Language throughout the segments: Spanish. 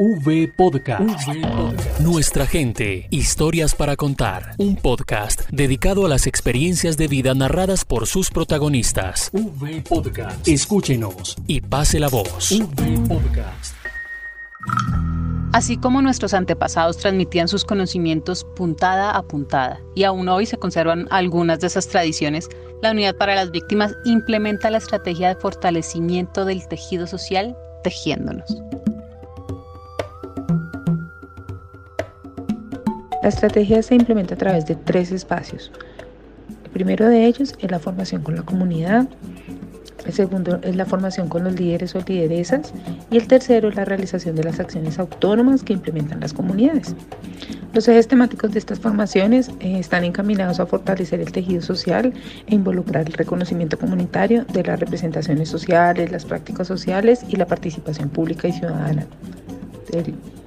V Podcast. Nuestra gente, historias para contar. Un podcast dedicado a las experiencias de vida narradas por sus protagonistas. V Podcast. Escúchenos y pase la voz. V Podcast. Así como nuestros antepasados transmitían sus conocimientos puntada a puntada, y aún hoy se conservan algunas de esas tradiciones, la Unidad para las Víctimas implementa la estrategia de fortalecimiento del tejido social tejiéndonos. La estrategia se implementa a través de tres espacios. El primero de ellos es la formación con la comunidad, el segundo es la formación con los líderes o lideresas y el tercero es la realización de las acciones autónomas que implementan las comunidades. Los ejes temáticos de estas formaciones eh, están encaminados a fortalecer el tejido social e involucrar el reconocimiento comunitario de las representaciones sociales, las prácticas sociales y la participación pública y ciudadana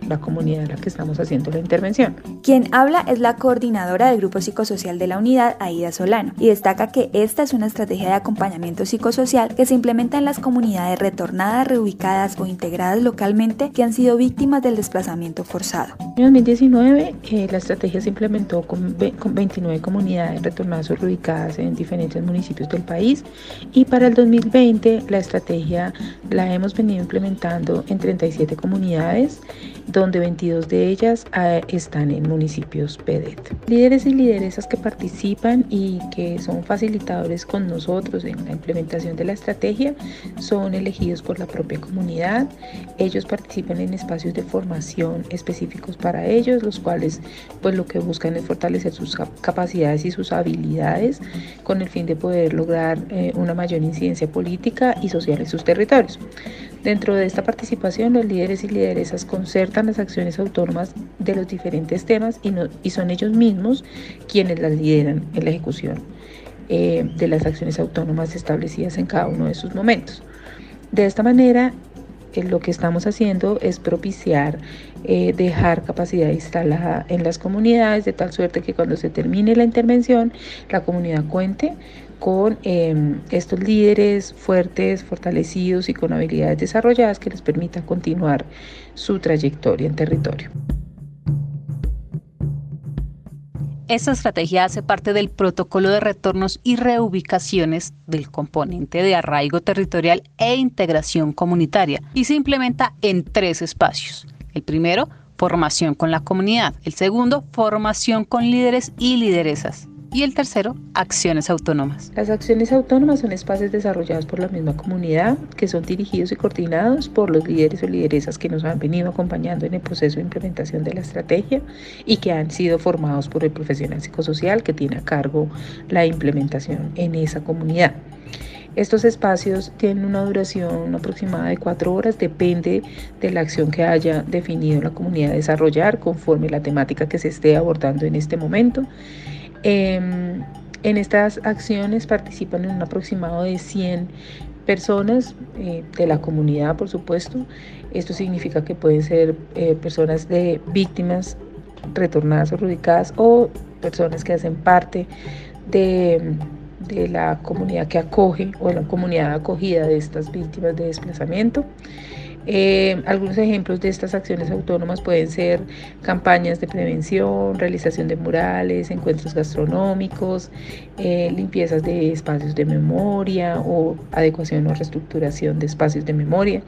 la comunidad en la que estamos haciendo la intervención. Quien habla es la coordinadora del Grupo Psicosocial de la Unidad, Aida Solano, y destaca que esta es una estrategia de acompañamiento psicosocial que se implementa en las comunidades retornadas, reubicadas o integradas localmente que han sido víctimas del desplazamiento forzado. En 2019, eh, la estrategia se implementó con, con 29 comunidades retornadas o reubicadas en diferentes municipios del país y para el 2020 la estrategia la hemos venido implementando en 37 comunidades donde 22 de ellas ah, están en municipios PEDET. Líderes y lideresas que participan y que son facilitadores con nosotros en la implementación de la estrategia son elegidos por la propia comunidad. Ellos participan en espacios de formación específicos para ellos, los cuales pues lo que buscan es fortalecer sus capacidades y sus habilidades con el fin de poder lograr eh, una mayor incidencia política y social en sus territorios. Dentro de esta participación, los líderes y lideresas concertan las acciones autónomas de los diferentes temas y, y son ellos mismos quienes las lideran en la ejecución eh, de las acciones autónomas establecidas en cada uno de sus momentos. De esta manera, eh, lo que estamos haciendo es propiciar eh, dejar capacidad instalada en las comunidades de tal suerte que cuando se termine la intervención la comunidad cuente con em, estos líderes fuertes, fortalecidos y con habilidades desarrolladas que les permitan continuar su trayectoria en territorio. Esta estrategia hace parte del protocolo de retornos y reubicaciones del componente de arraigo territorial e integración comunitaria y se implementa en tres espacios. El primero, formación con la comunidad. El segundo, formación con líderes y lideresas. Y el tercero, acciones autónomas. Las acciones autónomas son espacios desarrollados por la misma comunidad, que son dirigidos y coordinados por los líderes o lideresas que nos han venido acompañando en el proceso de implementación de la estrategia y que han sido formados por el profesional psicosocial que tiene a cargo la implementación en esa comunidad. Estos espacios tienen una duración aproximada de cuatro horas, depende de la acción que haya definido la comunidad desarrollar conforme la temática que se esté abordando en este momento. Em, en estas acciones participan en un aproximado de 100 personas eh, de la comunidad, por supuesto. Esto significa que pueden ser eh, personas de víctimas retornadas o radicadas o personas que hacen parte de, de la comunidad que acoge o de la comunidad acogida de estas víctimas de desplazamiento. Eh, algunos ejemplos de estas acciones autónomas pueden ser campañas de prevención, realización de murales, encuentros gastronómicos, eh, limpiezas de espacios de memoria o adecuación o reestructuración de espacios de memoria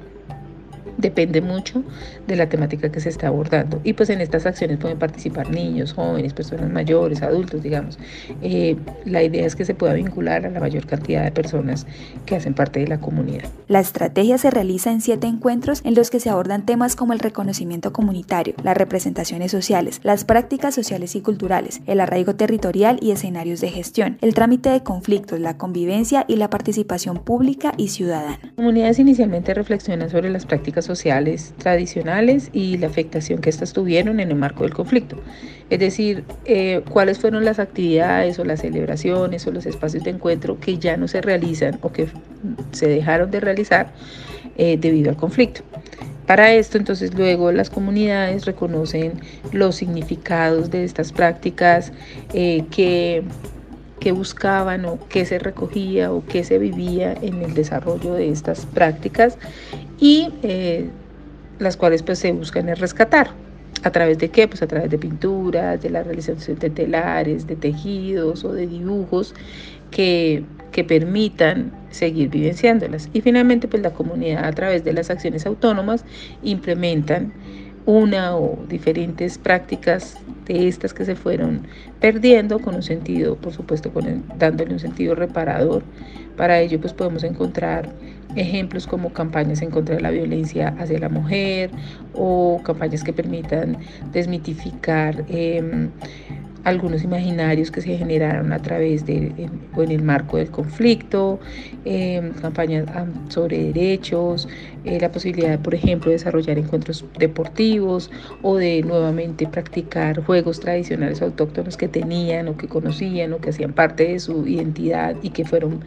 depende mucho de la temática que se está abordando. Y pues en estas acciones pueden participar niños, jóvenes, personas mayores, adultos, digamos. Eh, la idea es que se pueda vincular a la mayor cantidad de personas que hacen parte de la comunidad. La estrategia se realiza en siete encuentros en los que se abordan temas como el reconocimiento comunitario, las representaciones sociales, las prácticas sociales y culturales, el arraigo territorial y escenarios de gestión, el trámite de conflictos, la convivencia y la participación pública y ciudadana. Comunidades inicialmente reflexionan sobre las prácticas sociales tradicionales y la afectación que éstas tuvieron en el marco del conflicto. Es decir, eh, cuáles fueron las actividades o las celebraciones o los espacios de encuentro que ya no se realizan o que se dejaron de realizar eh, debido al conflicto. Para esto, entonces, luego las comunidades reconocen los significados de estas prácticas eh, que que buscaban o qué se recogía o qué se vivía en el desarrollo de estas prácticas y eh, las cuales pues se buscan es rescatar. ¿A través de qué? Pues a través de pinturas, de la realización de telares, de tejidos o de dibujos que, que permitan seguir vivenciándolas. Y finalmente, pues la comunidad a través de las acciones autónomas implementan una o diferentes prácticas de estas que se fueron perdiendo con un sentido, por supuesto, con dándole un sentido reparador. Para ello, pues podemos encontrar ejemplos como campañas en contra de la violencia hacia la mujer o campañas que permitan desmitificar eh, algunos imaginarios que se generaron a través de o en el marco del conflicto, em, campañas sobre derechos, eh, la posibilidad, por ejemplo, de desarrollar encuentros deportivos o de nuevamente practicar juegos tradicionales autóctonos que tenían o que conocían o que hacían parte de su identidad y que fueron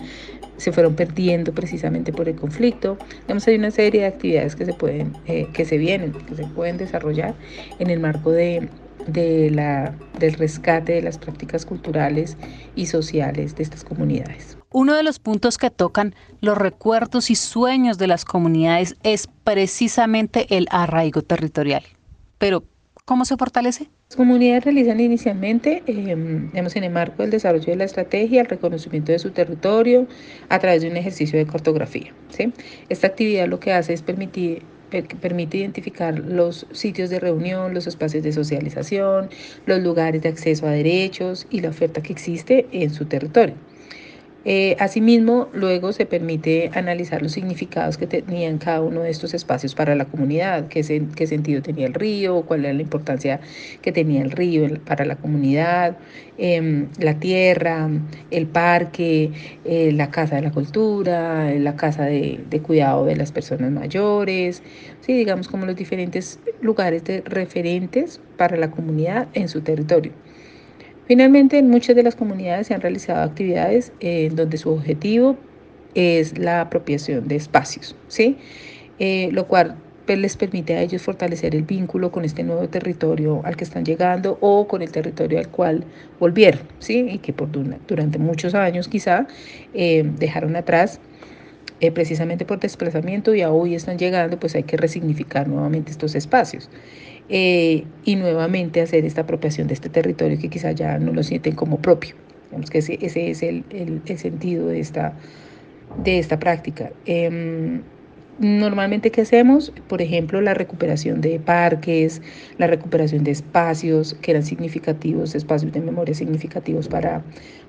se fueron perdiendo precisamente por el conflicto. Digamos, hay una serie de actividades que se pueden, eh, que se vienen, que se pueden desarrollar en el marco de de la, del rescate de las prácticas culturales y sociales de estas comunidades. Uno de los puntos que tocan los recuerdos y sueños de las comunidades es precisamente el arraigo territorial. Pero, ¿cómo se fortalece? Las comunidades realizan inicialmente, eh, en el marco del desarrollo de la estrategia, el reconocimiento de su territorio a través de un ejercicio de cartografía. ¿sí? Esta actividad lo que hace es permitir permite identificar los sitios de reunión, los espacios de socialización, los lugares de acceso a derechos y la oferta que existe en su territorio. Eh, asimismo, luego se permite analizar los significados que tenían cada uno de estos espacios para la comunidad, qué, sentido tenía el río, cuál era la importancia que tenía el río para la comunidad, em, la tierra, el parque, eh, la casa de la cultura, la casa de, de, cuidado de las personas mayores, sí, digamos como los diferentes lugares de referentes para la comunidad en su territorio. Finalmente, en muchas de las comunidades se han realizado actividades en donde su objetivo es la apropiación de espacios, ¿sí? Eh, lo cual pues, les permite a ellos fortalecer el vínculo con este nuevo territorio al que están llegando o con el territorio al cual volvieron, ¿sí? y que por, durante muchos años quizá eh, dejaron atrás. Eh, precisamente por desplazamiento y hoy están llegando, pues hay que resignificar nuevamente estos espacios. Eh, y nuevamente hacer esta apropiación de este territorio que quizá ya no lo sienten como propio. Digamos que ese, ese es el, el, el, sentido de esta, de esta práctica. Eh, normalmente, ¿qué hacemos? Por ejemplo, la recuperación de parques, la recuperación de espacios que eran significativos, espacios de memoria significativos para,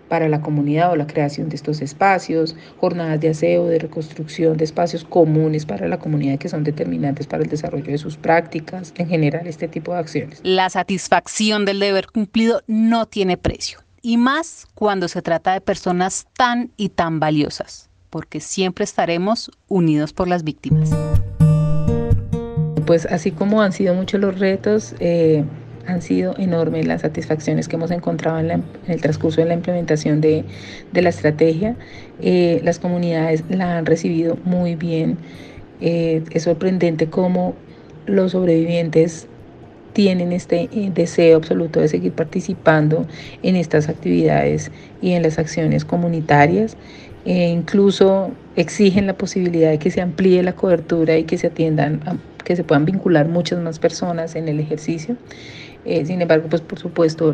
para la comunidad o la creación de estos espacios, jornadas de aseo, de reconstrucción de espacios comunes para la comunidad que son determinantes para el desarrollo de sus prácticas, en general este tipo de acciones. La satisfacción del deber cumplido no tiene precio, y más cuando se trata de personas tan y tan valiosas, porque siempre estaremos unidos por las víctimas. Pues así como han sido muchos los retos, eh, han sido enormes las satisfacciones que hemos encontrado en, el transcurso de la implementación de, la estrategia. Eh, las comunidades la han recibido muy bien. Eh, es sorprendente cómo los sobrevivientes tienen este eh, deseo absoluto de seguir participando en estas actividades y en las acciones comunitarias. E incluso exigen la posibilidad de que se amplíe la cobertura y que se atiendan, que se puedan vincular muchas más personas en el ejercicio. Eh, sin embargo, pues por supuesto,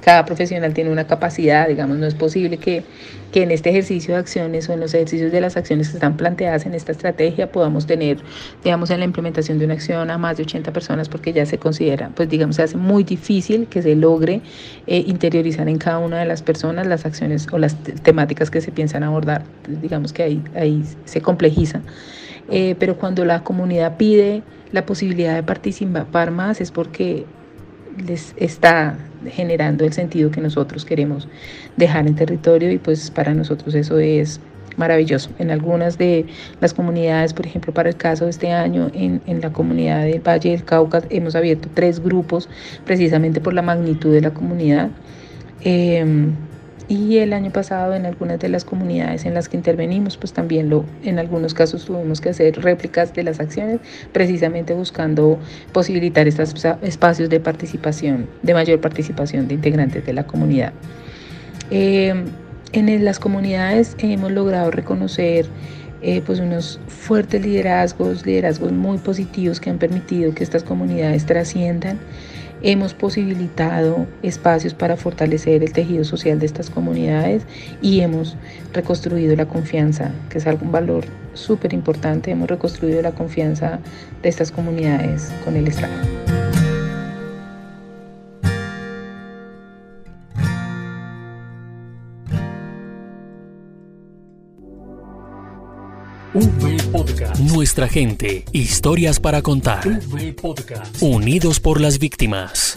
cada profesional tiene una capacidad, digamos, no es posible que, que en este ejercicio de acciones o en los ejercicios de las acciones que están planteadas en esta estrategia podamos tener, digamos, en la implementación de una acción a más de 80 personas porque ya se considera, pues digamos, se hace muy difícil que se logre eh, interiorizar en cada una de las personas las acciones o las temáticas que se piensan abordar. digamos que ahí, ahí se complejiza. Eh, pero cuando la comunidad pide la posibilidad de participar más es porque les está generando el sentido que nosotros queremos dejar en territorio y pues para nosotros eso es maravilloso. En algunas de las comunidades, por ejemplo, para el caso de este año, en, en, la comunidad del Valle del Cauca, hemos abierto tres grupos precisamente por la magnitud de la comunidad. Eh, y el año pasado en algunas de las comunidades en las que intervenimos, pues también lo, en algunos casos tuvimos que hacer réplicas de las acciones, precisamente buscando posibilitar estos espacios de participación, de mayor participación de integrantes de la comunidad. Eh, en las comunidades hemos logrado reconocer eh, pues unos fuertes liderazgos, liderazgos muy positivos que han permitido que estas comunidades trasciendan. Hemos posibilitado espacios para fortalecer el tejido social de estas comunidades y hemos reconstruido la confianza, que es algún valor súper importante. Hemos reconstruido la confianza de estas comunidades con el Estado. Nuestra gente, historias para contar. Unidos por las víctimas.